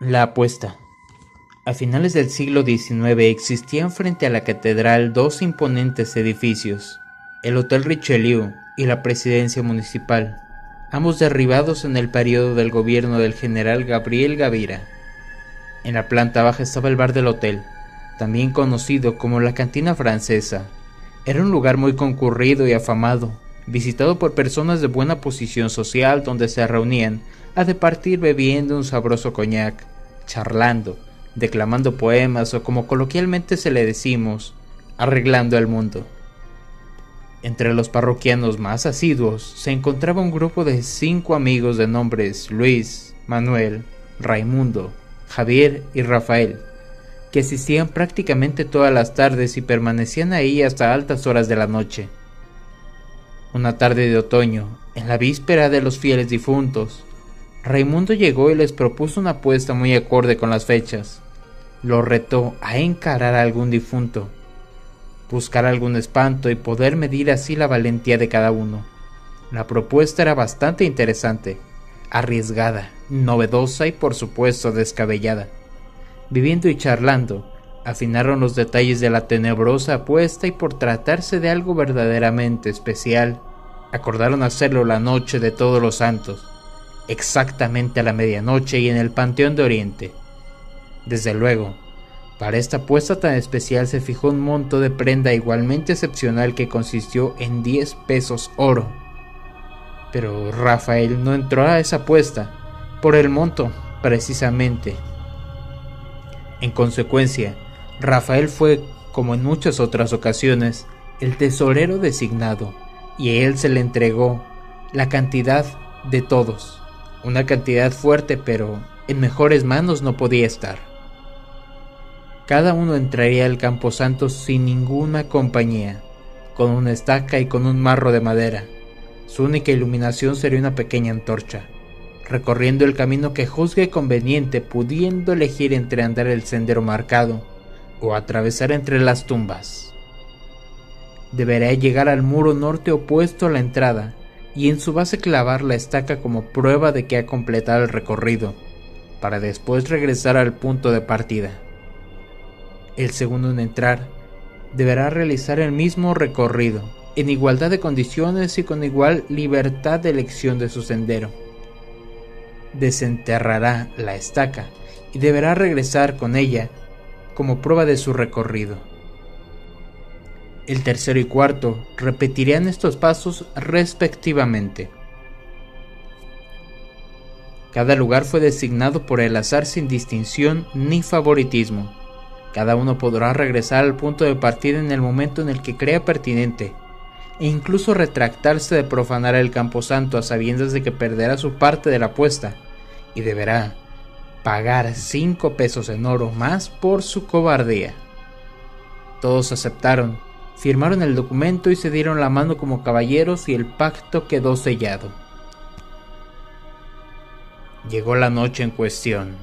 La apuesta. A finales del siglo XIX existían frente a la catedral dos imponentes edificios, el Hotel Richelieu y la Presidencia Municipal, ambos derribados en el periodo del gobierno del general Gabriel Gavira. En la planta baja estaba el bar del hotel, también conocido como la Cantina Francesa. Era un lugar muy concurrido y afamado, visitado por personas de buena posición social donde se reunían a departir bebiendo un sabroso coñac charlando, declamando poemas o como coloquialmente se le decimos, arreglando el mundo. Entre los parroquianos más asiduos se encontraba un grupo de cinco amigos de nombres Luis, Manuel, Raimundo, Javier y Rafael, que asistían prácticamente todas las tardes y permanecían ahí hasta altas horas de la noche. Una tarde de otoño, en la víspera de los fieles difuntos, Raimundo llegó y les propuso una apuesta muy acorde con las fechas. Lo retó a encarar a algún difunto, buscar algún espanto y poder medir así la valentía de cada uno. La propuesta era bastante interesante, arriesgada, novedosa y por supuesto descabellada. Viviendo y charlando, afinaron los detalles de la tenebrosa apuesta y por tratarse de algo verdaderamente especial, acordaron hacerlo la noche de todos los santos exactamente a la medianoche y en el Panteón de Oriente. Desde luego, para esta apuesta tan especial se fijó un monto de prenda igualmente excepcional que consistió en 10 pesos oro. Pero Rafael no entró a esa apuesta por el monto, precisamente. En consecuencia, Rafael fue, como en muchas otras ocasiones, el tesorero designado, y a él se le entregó la cantidad de todos. Una cantidad fuerte, pero en mejores manos no podía estar. Cada uno entraría al camposanto sin ninguna compañía, con una estaca y con un marro de madera. Su única iluminación sería una pequeña antorcha, recorriendo el camino que juzgue conveniente, pudiendo elegir entre andar el sendero marcado o atravesar entre las tumbas. Deberá llegar al muro norte opuesto a la entrada y en su base clavar la estaca como prueba de que ha completado el recorrido, para después regresar al punto de partida. El segundo en entrar deberá realizar el mismo recorrido, en igualdad de condiciones y con igual libertad de elección de su sendero. Desenterrará la estaca y deberá regresar con ella como prueba de su recorrido. El tercero y cuarto repetirían estos pasos respectivamente. Cada lugar fue designado por el azar sin distinción ni favoritismo. Cada uno podrá regresar al punto de partida en el momento en el que crea pertinente, e incluso retractarse de profanar el camposanto a sabiendas de que perderá su parte de la apuesta, y deberá pagar cinco pesos en oro más por su cobardía. Todos aceptaron, Firmaron el documento y se dieron la mano como caballeros y el pacto quedó sellado. Llegó la noche en cuestión.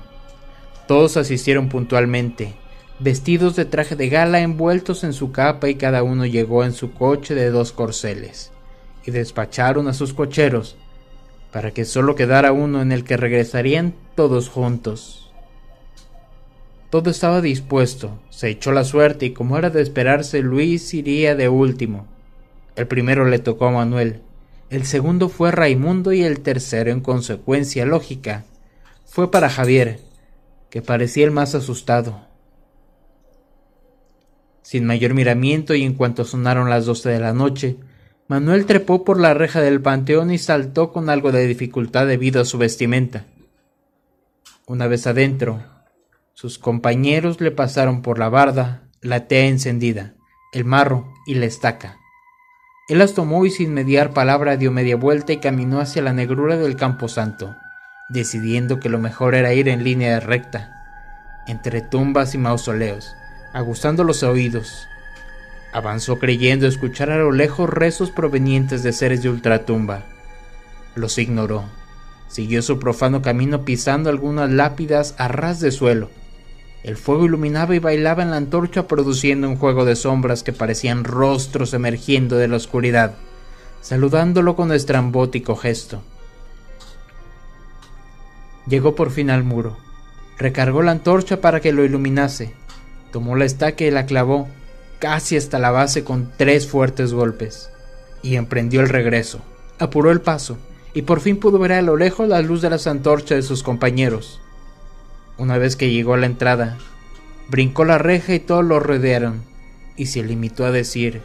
Todos asistieron puntualmente, vestidos de traje de gala envueltos en su capa y cada uno llegó en su coche de dos corceles, y despacharon a sus cocheros, para que solo quedara uno en el que regresarían todos juntos. Todo estaba dispuesto, se echó la suerte y como era de esperarse, Luis iría de último. El primero le tocó a Manuel, el segundo fue Raimundo y el tercero, en consecuencia lógica, fue para Javier, que parecía el más asustado. Sin mayor miramiento y en cuanto sonaron las doce de la noche, Manuel trepó por la reja del panteón y saltó con algo de dificultad debido a su vestimenta. Una vez adentro, sus compañeros le pasaron por la barda, la tea encendida, el marro y la estaca. Él las tomó y sin mediar palabra dio media vuelta y caminó hacia la negrura del camposanto, decidiendo que lo mejor era ir en línea recta, entre tumbas y mausoleos, aguzando los oídos. Avanzó creyendo escuchar a lo lejos rezos provenientes de seres de ultratumba. Los ignoró. Siguió su profano camino pisando algunas lápidas a ras de suelo, El fuego iluminaba y bailaba en la antorcha produciendo un juego de sombras que parecían rostros emergiendo de la oscuridad, saludándolo con estrambótico gesto. Llegó por fin al muro, recargó la antorcha para que lo iluminase, tomó la estaca y la clavó casi hasta la base con tres fuertes golpes, y emprendió el regreso. Apuró el paso, y por fin pudo ver a lo lejos la luz de las antorchas de sus compañeros. Una vez que llegó a la entrada, brincó la reja y todos lo rodearon, y se limitó a decir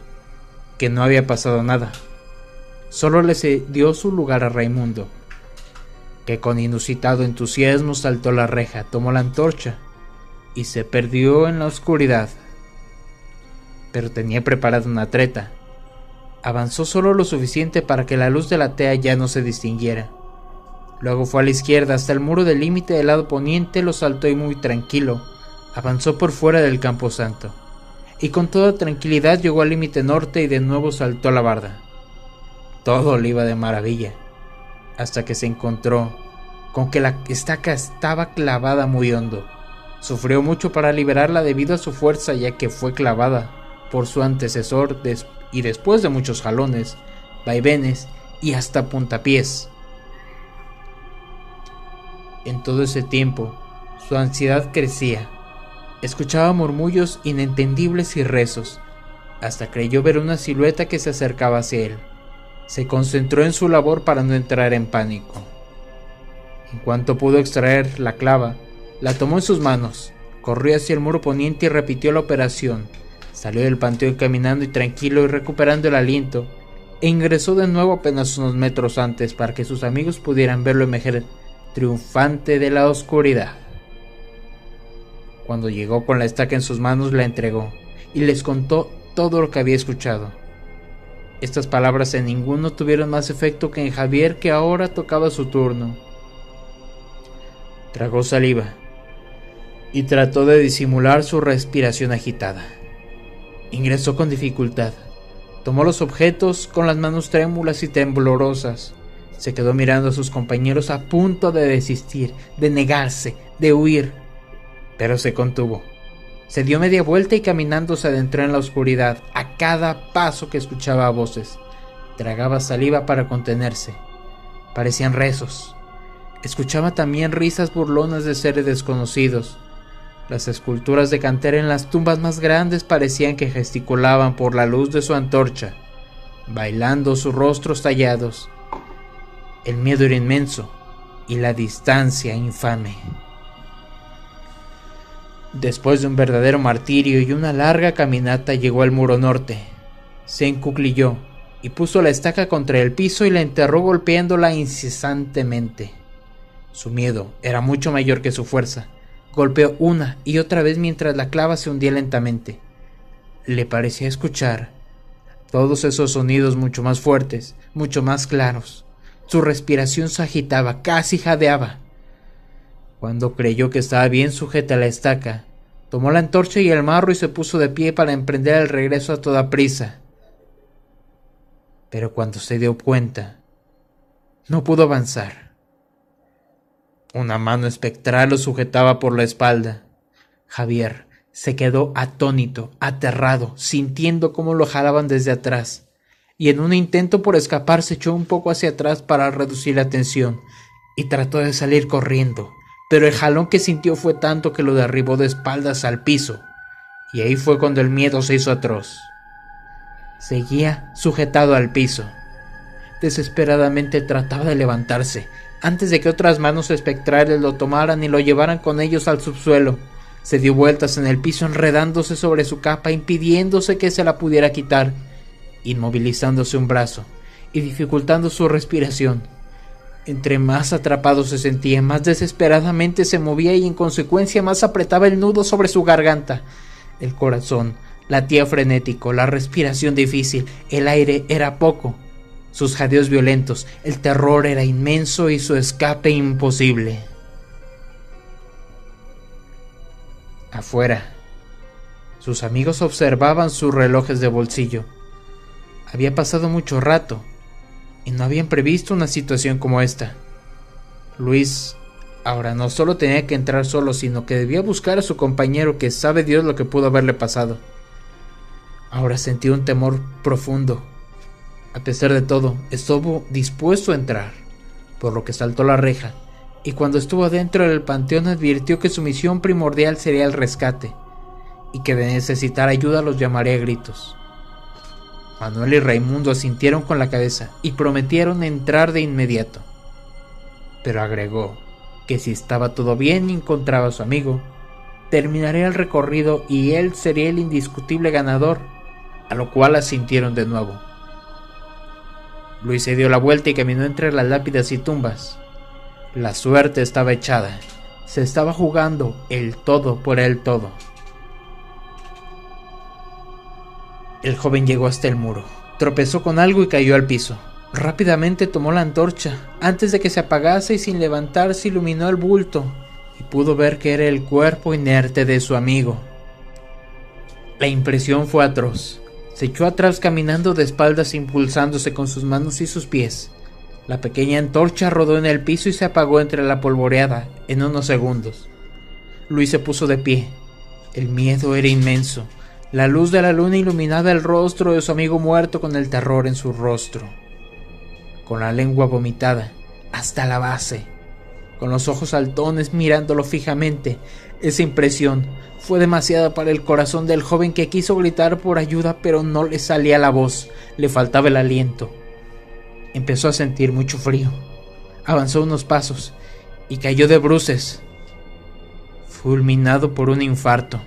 que no había pasado nada. Solo le dio su lugar a Raimundo, que con inusitado entusiasmo saltó la reja, tomó la antorcha y se perdió en la oscuridad. Pero tenía preparada una treta. Avanzó solo lo suficiente para que la luz de la tea ya no se distinguiera. Luego fue a la izquierda hasta el muro del límite del lado poniente, lo saltó y muy tranquilo, avanzó por fuera del campo santo. Y con toda tranquilidad llegó al límite norte y de nuevo saltó la barda. Todo le iba de maravilla, hasta que se encontró con que la estaca estaba clavada muy hondo. Sufrió mucho para liberarla debido a su fuerza ya que fue clavada por su antecesor y después de muchos jalones, vaivenes y hasta puntapiés. En todo ese tiempo, su ansiedad crecía. Escuchaba murmullos inentendibles y rezos, hasta creyó ver una silueta que se acercaba hacia él. Se concentró en su labor para no entrar en pánico. En cuanto pudo extraer la clava, la tomó en sus manos, corrió hacia el muro poniente y repitió la operación. Salió del panteón caminando y tranquilo y recuperando el aliento, e ingresó de nuevo apenas unos metros antes para que sus amigos pudieran verlo emerger triunfante de la oscuridad. Cuando llegó con la estaca en sus manos la entregó y les contó todo lo que había escuchado. Estas palabras en ninguno tuvieron más efecto que en Javier que ahora tocaba su turno. Tragó saliva y trató de disimular su respiración agitada. Ingresó con dificultad. Tomó los objetos con las manos trémulas y temblorosas se quedó mirando a sus compañeros a punto de desistir, de negarse, de huir, pero se contuvo. Se dio media vuelta y caminando se adentró en la oscuridad a cada paso que escuchaba voces. Tragaba saliva para contenerse. Parecían rezos. Escuchaba también risas burlonas de seres desconocidos. Las esculturas de cantera en las tumbas más grandes parecían que gesticulaban por la luz de su antorcha, bailando sus rostros tallados el miedo era inmenso y la distancia infame. Después de un verdadero martirio y una larga caminata llegó al muro norte. Se encuclilló y puso la estaca contra el piso y la enterró golpeándola incesantemente. Su miedo era mucho mayor que su fuerza. Golpeó una y otra vez mientras la clava se hundía lentamente. Le parecía escuchar todos esos sonidos mucho más fuertes, mucho más claros. Su respiración se agitaba, casi jadeaba. Cuando creyó que estaba bien sujeta a la estaca, tomó la antorcha y el marro y se puso de pie para emprender el regreso a toda prisa. Pero cuando se dio cuenta, no pudo avanzar. Una mano espectral lo sujetaba por la espalda. Javier se quedó atónito, aterrado, sintiendo cómo lo jalaban desde atrás y en un intento por escapar se echó un poco hacia atrás para reducir la tensión y trató de salir corriendo, pero el jalón que sintió fue tanto que lo derribó de espaldas al piso, y ahí fue cuando el miedo se hizo atroz. Seguía sujetado al piso. Desesperadamente trataba de levantarse, antes de que otras manos espectrales lo tomaran y lo llevaran con ellos al subsuelo. Se dio vueltas en el piso enredándose sobre su capa, impidiéndose que se la pudiera quitar inmovilizándose un brazo y dificultando su respiración. Entre más atrapado se sentía, más desesperadamente se movía y en consecuencia más apretaba el nudo sobre su garganta. El corazón latía frenético, la respiración difícil, el aire era poco, sus jadeos violentos, el terror era inmenso y su escape imposible. Afuera, sus amigos observaban sus relojes de bolsillo. Había pasado mucho rato y no habían previsto una situación como esta. Luis Ahora no solo tenía que entrar solo, sino que debía buscar a su compañero que sabe Dios lo que pudo haberle pasado. Ahora sentía un temor profundo. A pesar de todo, estuvo dispuesto a entrar, por lo que saltó la reja, y cuando estuvo dentro del panteón advirtió que su misión primordial sería el rescate, y que de necesitar ayuda los llamaría a gritos. Manuel y Raimundo asintieron con la cabeza y prometieron entrar de inmediato. Pero agregó que si estaba todo bien y encontraba a su amigo, terminaría el recorrido y él sería el indiscutible ganador, a lo cual asintieron de nuevo. Luis se dio la vuelta y caminó entre las lápidas y tumbas. La suerte estaba echada. Se estaba jugando el todo por el todo. El joven llegó hasta el muro, tropezó con algo y cayó al piso. Rápidamente tomó la antorcha, antes de que se apagase y sin levantarse iluminó el bulto, y pudo ver que era el cuerpo inerte de su amigo. La impresión fue atroz. Se echó atrás caminando de espaldas impulsándose con sus manos y sus pies. La pequeña antorcha rodó en el piso y se apagó entre la polvoreada en unos segundos. Luis se puso de pie. El miedo era inmenso. La luz de la luna iluminaba el rostro de su amigo muerto con el terror en su rostro. Con la lengua vomitada hasta la base, con los ojos saltones mirándolo fijamente, esa impresión fue demasiada para el corazón del joven que quiso gritar por ayuda pero no le salía la voz, le faltaba el aliento. Empezó a sentir mucho frío. Avanzó unos pasos y cayó de bruces, fulminado por un infarto.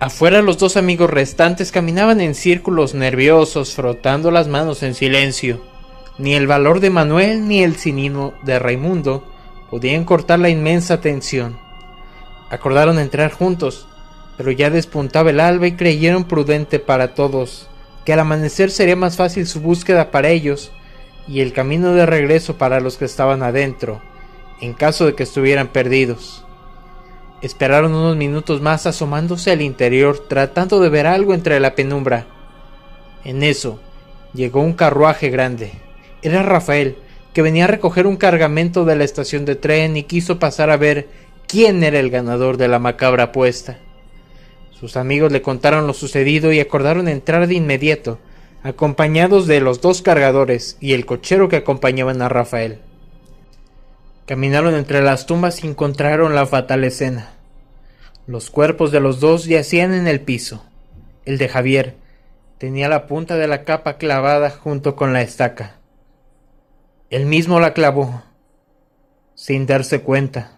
Afuera los dos amigos restantes caminaban en círculos nerviosos, frotando las manos en silencio. Ni el valor de Manuel ni el cinismo de Raimundo podían cortar la inmensa tensión. Acordaron entrar juntos, pero ya despuntaba el alba y creyeron prudente para todos que al amanecer sería más fácil su búsqueda para ellos y el camino de regreso para los que estaban adentro, en caso de que estuvieran perdidos. Esperaron unos minutos más asomándose al interior tratando de ver algo entre la penumbra. En eso llegó un carruaje grande. Era Rafael, que venía a recoger un cargamento de la estación de tren y quiso pasar a ver quién era el ganador de la macabra apuesta. Sus amigos le contaron lo sucedido y acordaron entrar de inmediato, acompañados de los dos cargadores y el cochero que acompañaban a Rafael. Caminaron entre las tumbas y encontraron la fatal escena. Los cuerpos de los dos yacían en el piso. El de Javier tenía la punta de la capa clavada junto con la estaca. Él mismo la clavó, sin darse cuenta.